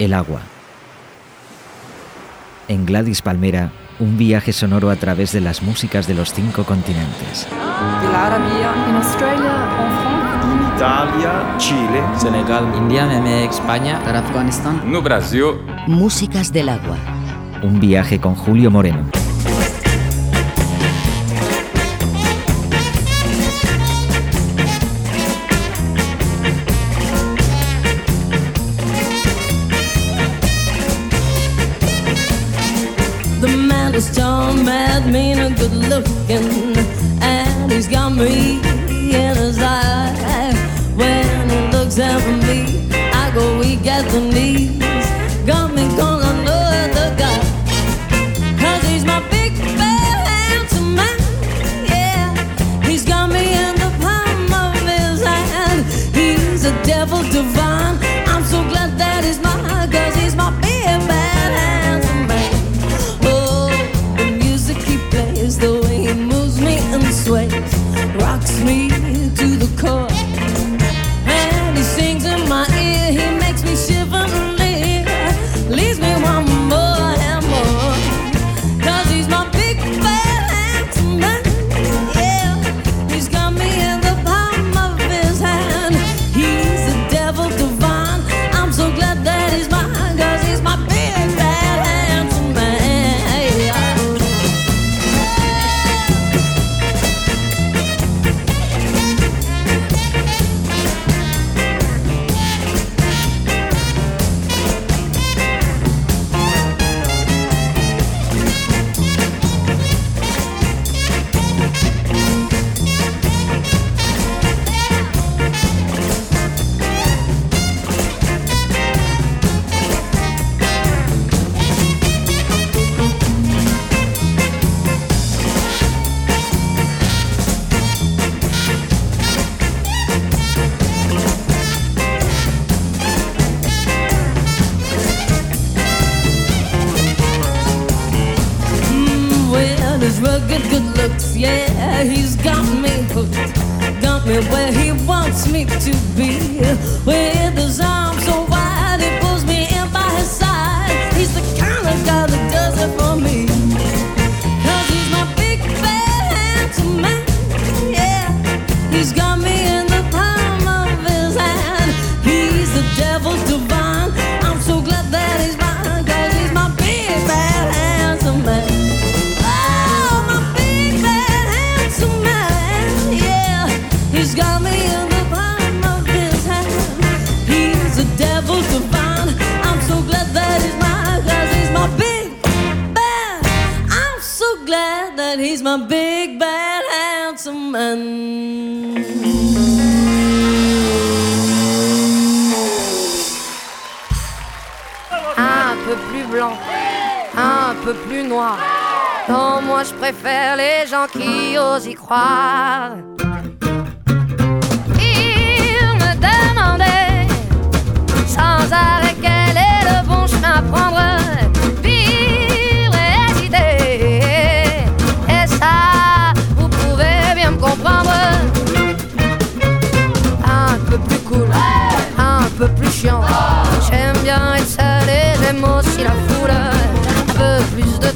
el agua. En Gladys Palmera, un viaje sonoro a través de las músicas de los cinco continentes. en Australia, en Italia, Chile, Senegal, India, Meme, España, Afganistán, no Brasil. Músicas del agua. Un viaje con Julio Moreno. good looking, and he's got me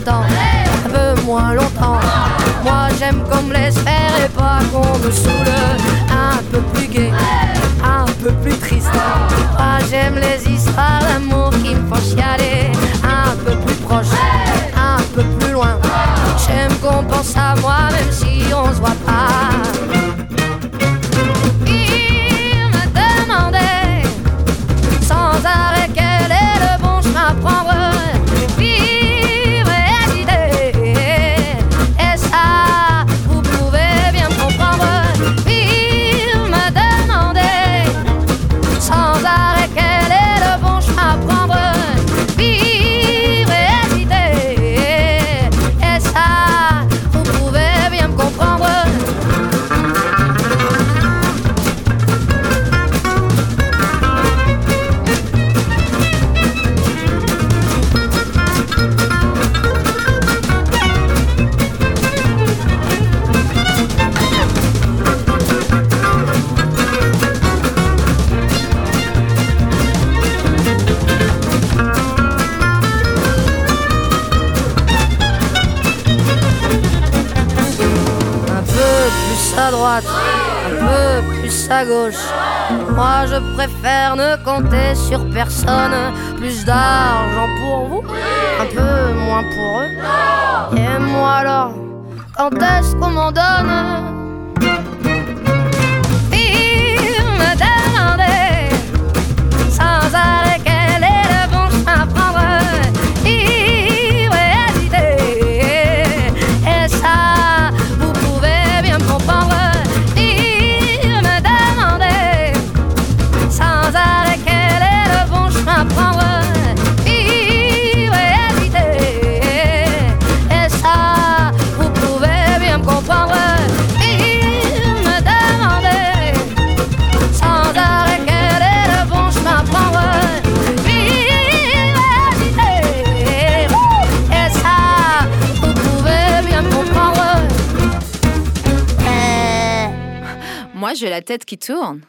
un peu moins longtemps. Moi j'aime qu'on me laisse faire et pas qu'on me saoule. Un peu plus gai, un peu plus triste. Moi j'aime les histoires d'amour qui me font chialer. Un peu plus proche, un peu plus loin. J'aime qu'on pense à moi même si on se voit pas. Moi je préfère ne compter sur personne. Plus d'argent pour vous, un peu moins pour eux. Et moi alors, quand est-ce qu'on m'en donne? J'ai la tête qui tourne.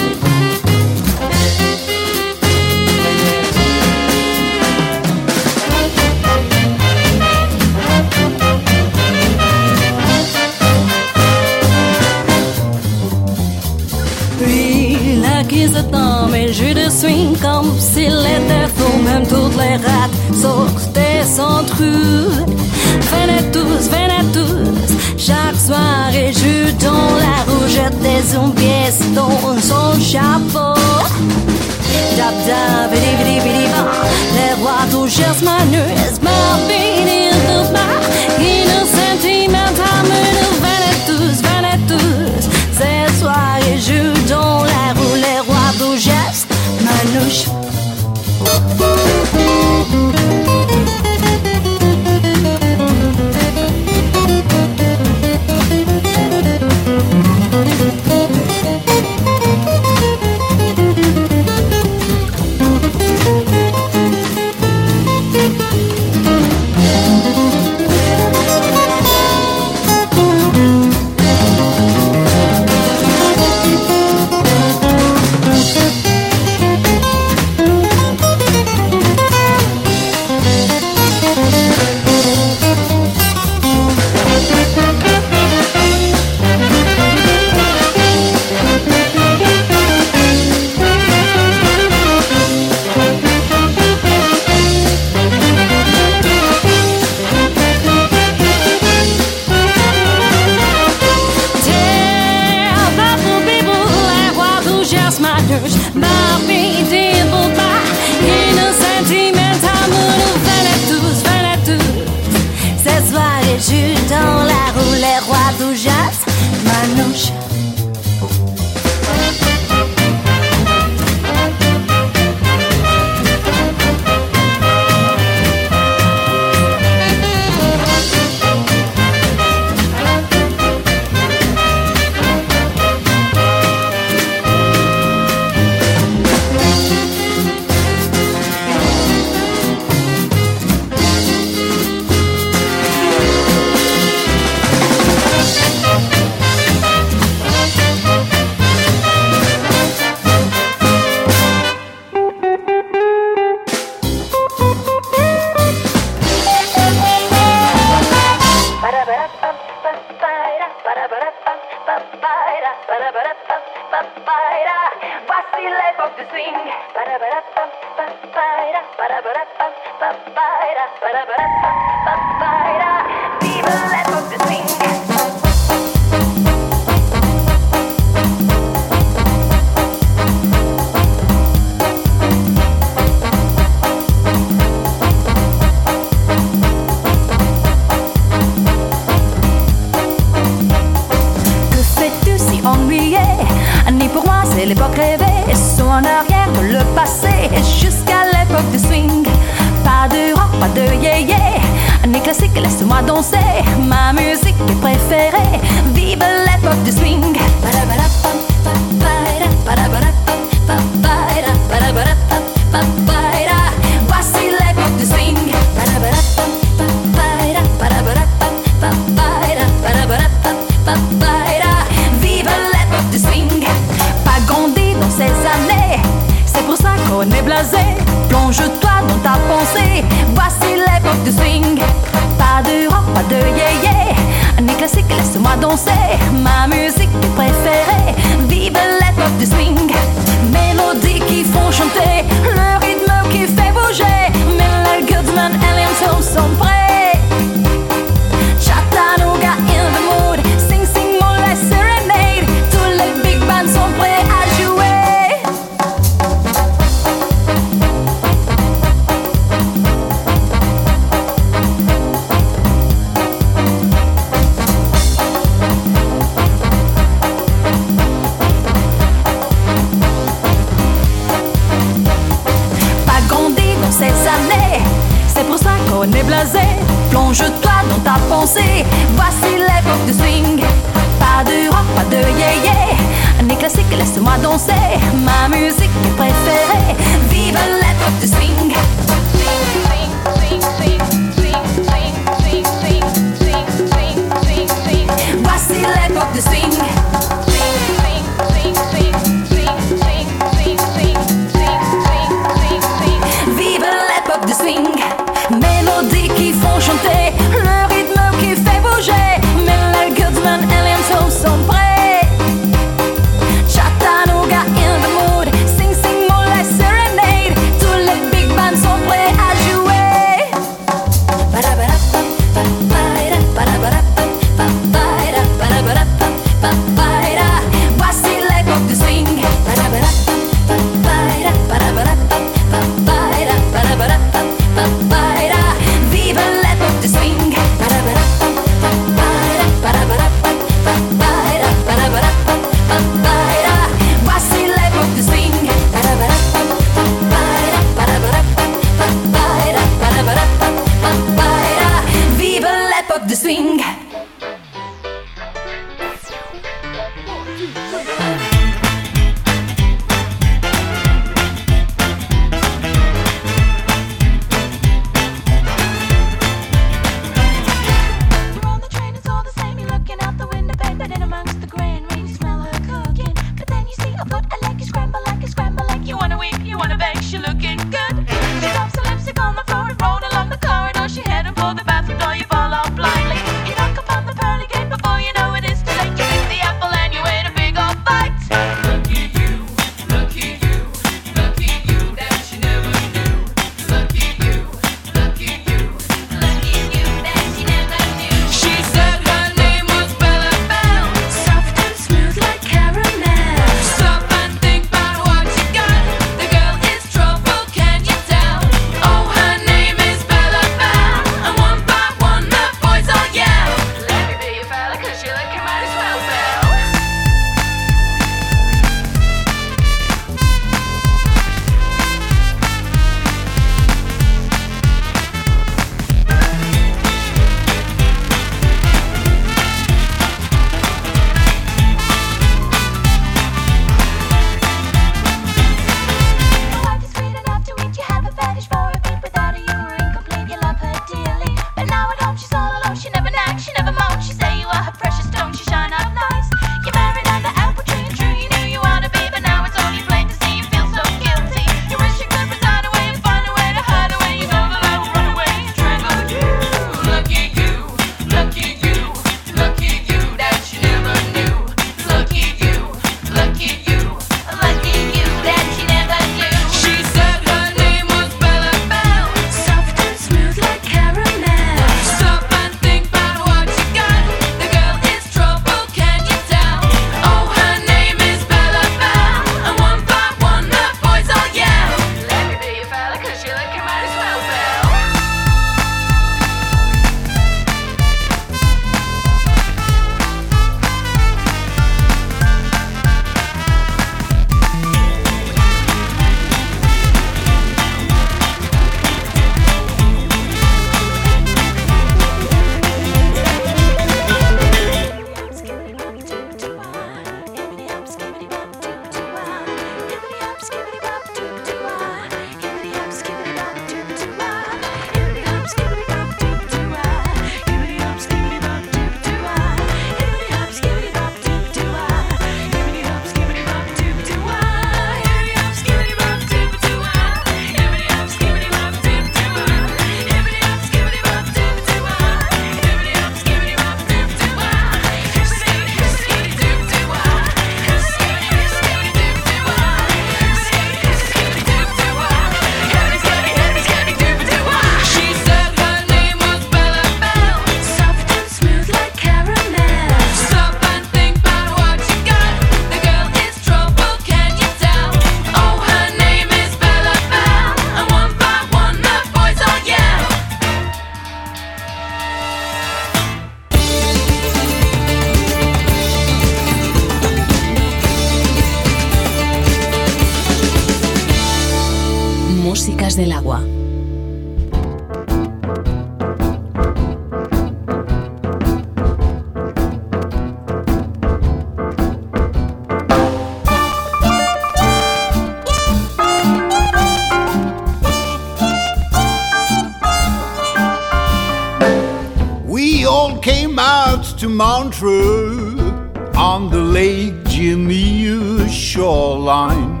On the Lake Geneva shoreline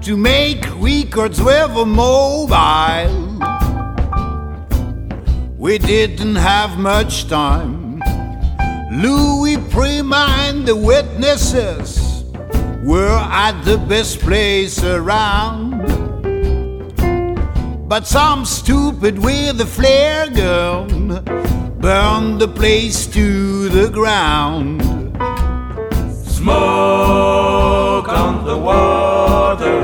to make records with a mobile. We didn't have much time. Louis Prima and the witnesses were at the best place around. But some stupid with a flare gun the place to the ground. Smoke on the water,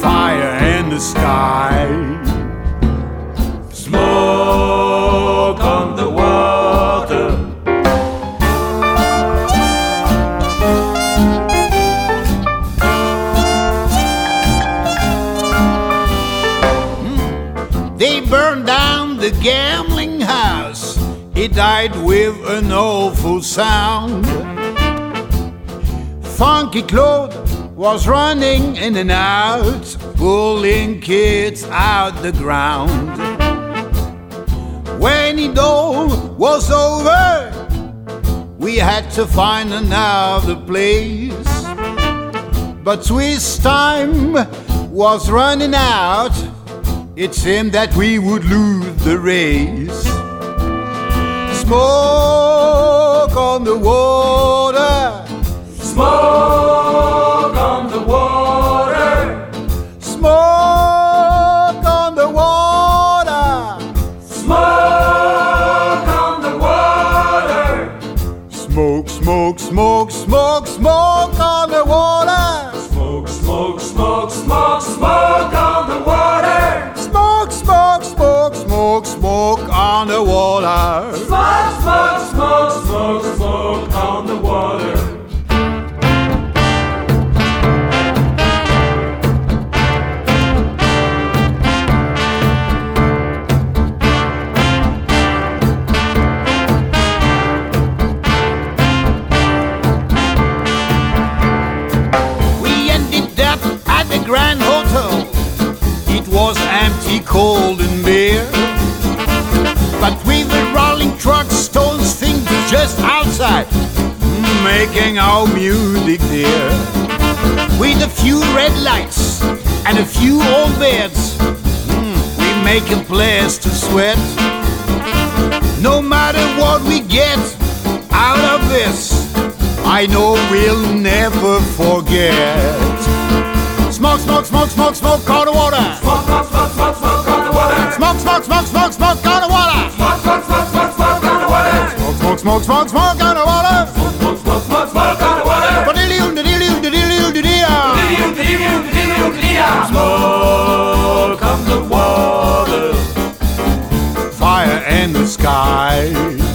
Fire in the sky. smoke on the water. Hmm. They burned down the gambling It died with an awful sound. Funky Claude was running in and out, pulling kids out the ground. When it all was over, we had to find another place. But Swiss time was running out. It seemed that we would lose the race. Smoke on the water, Smoke cold, and bare. But with the rolling truck, Stones think just outside, making our music there. With a few red lights and a few old beds, mm, we make a place to sweat. No matter what we get out of this, I know we'll never forget. Smoke, smoke, smoke, smoke, smoke the water. Smoke, smoke, smoke, smoke on the water. Smoke, smoke, smoke, smoke on the water. Ba-diddly-oo, diddly-oo, diddly-oo, diddly-oo. Smoke on the water, Fire in the sky.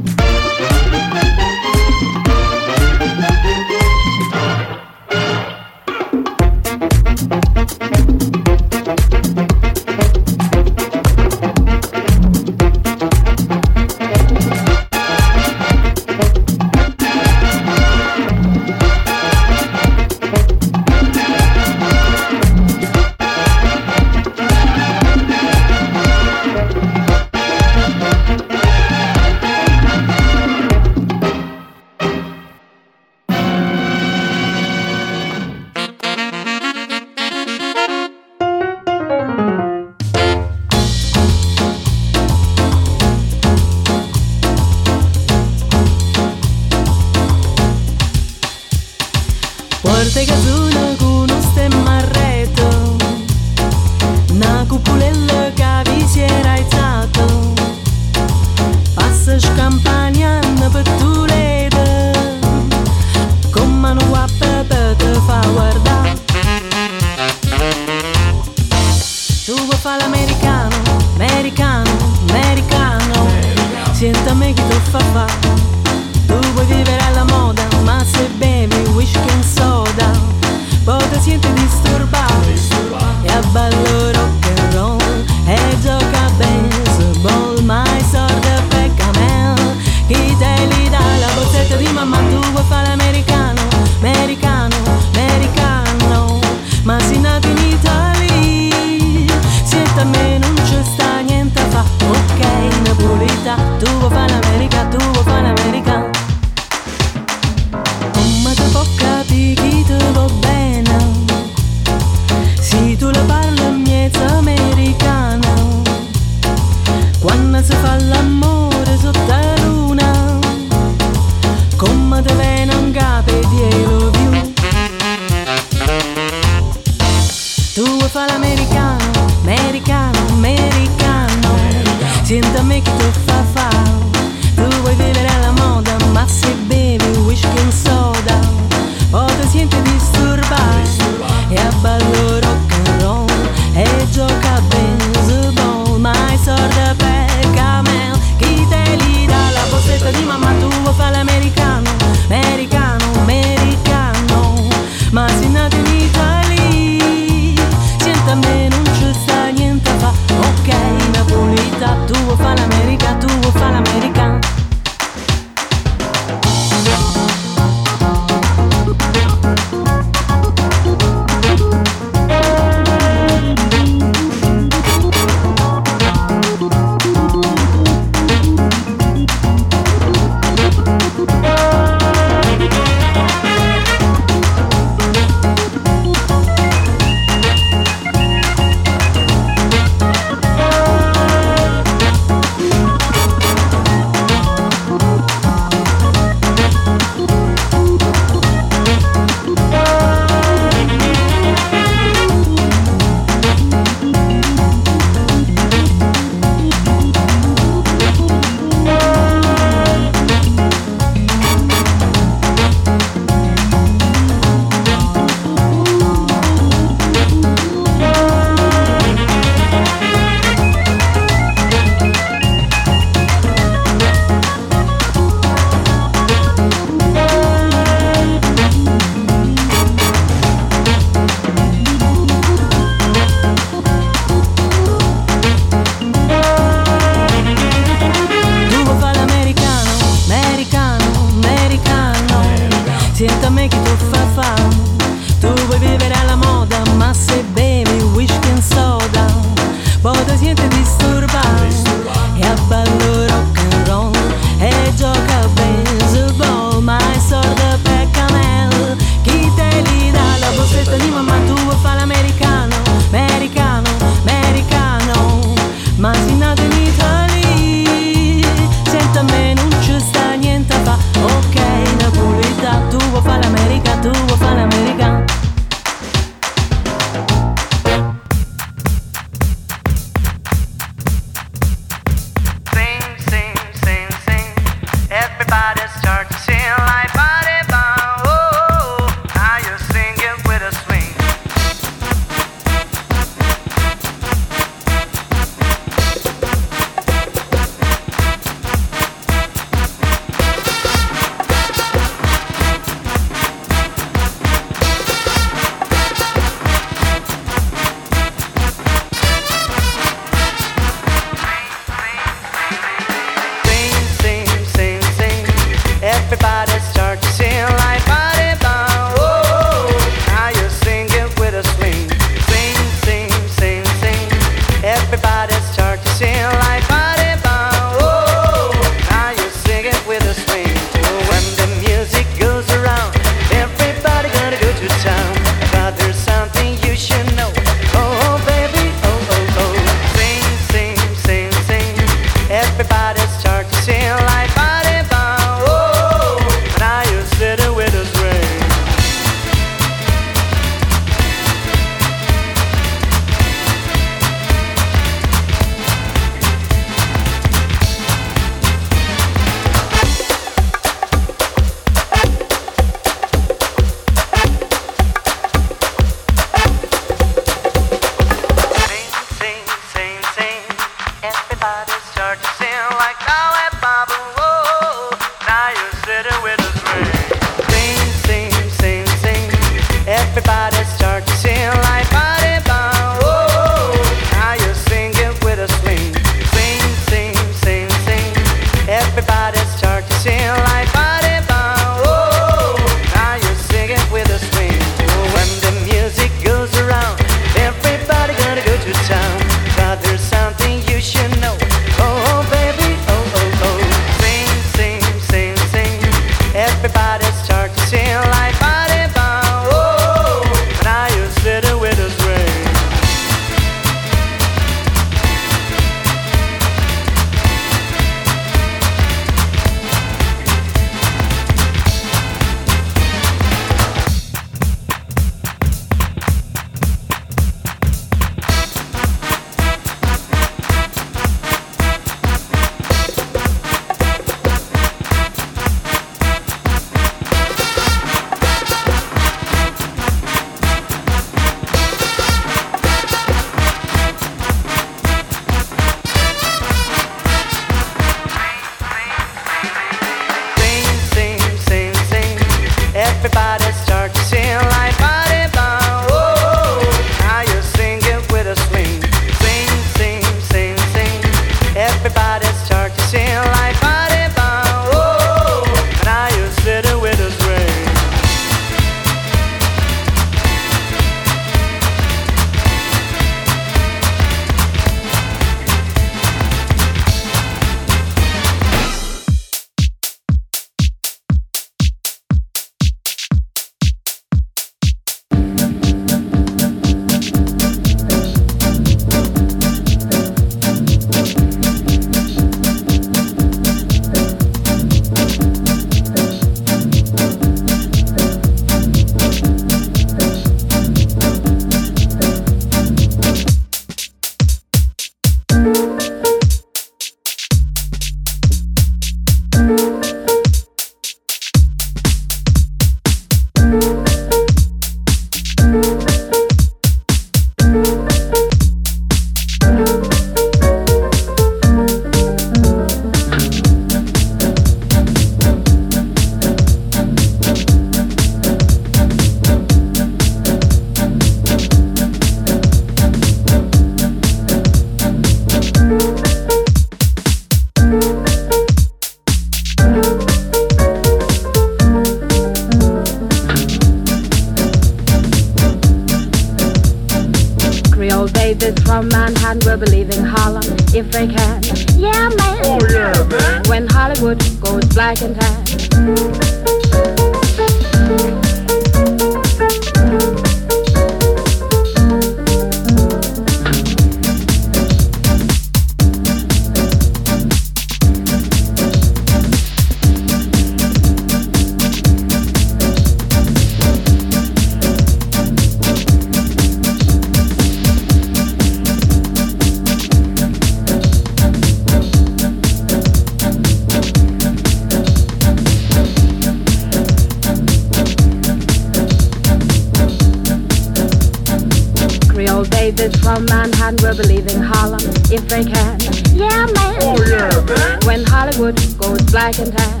Old David from Manhattan, we're believing Harlem if they can. Yeah, man. Oh, yeah, man. When Hollywood goes black and tan.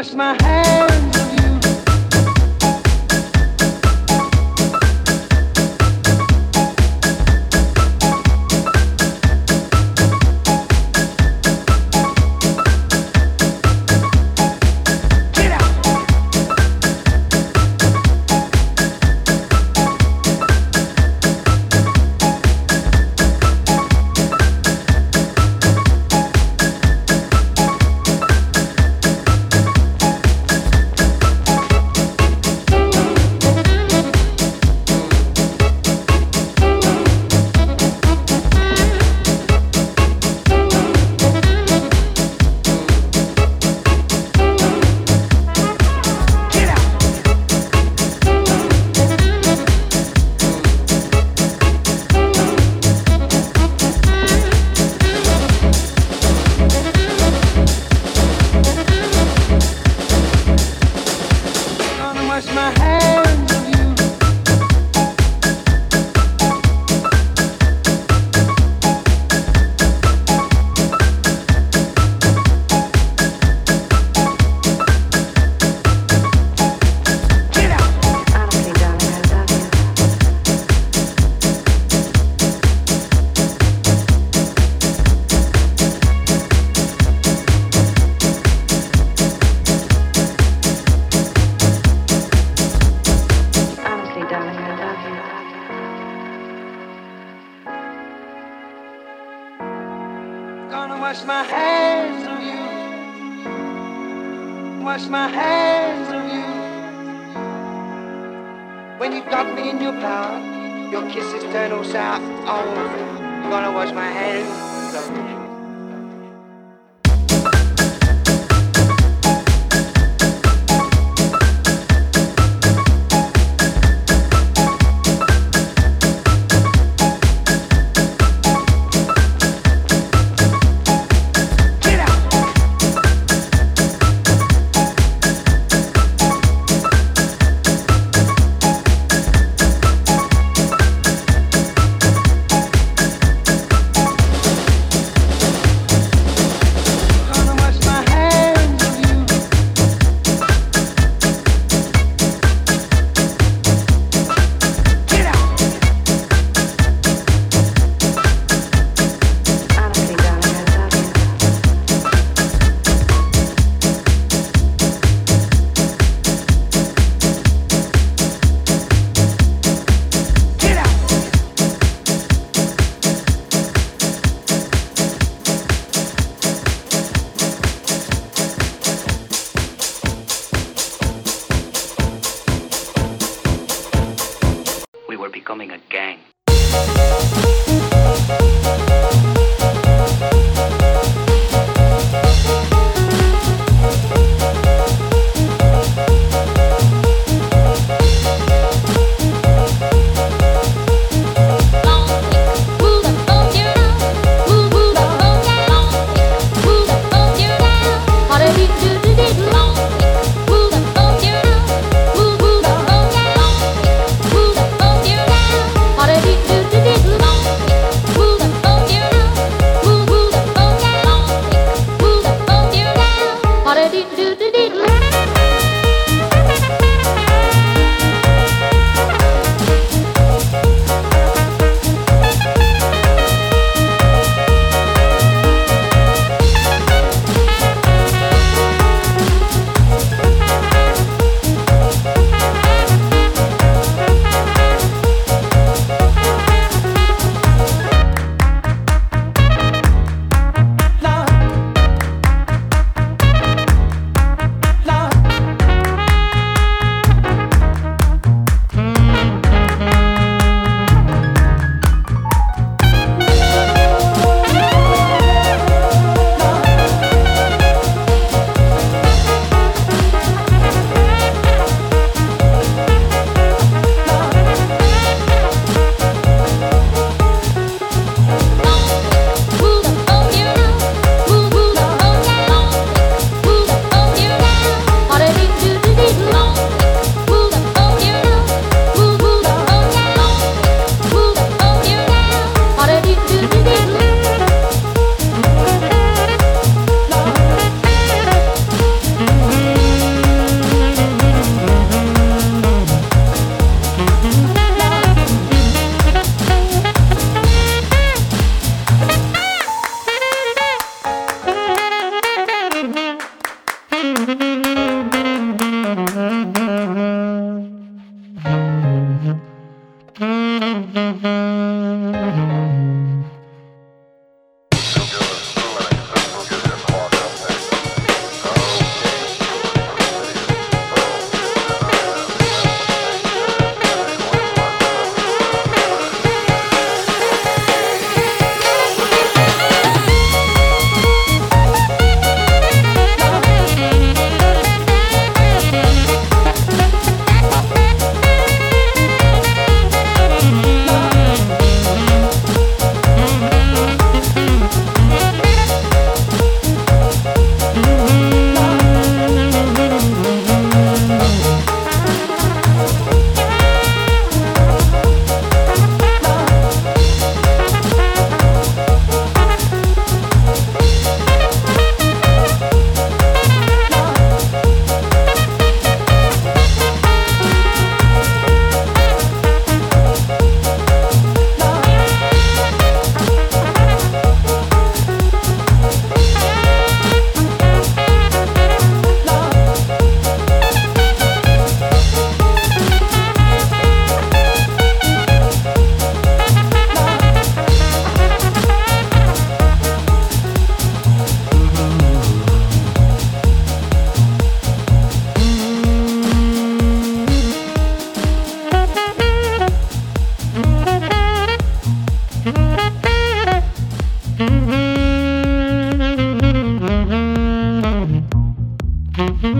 Wash my hands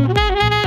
Música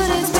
what it's.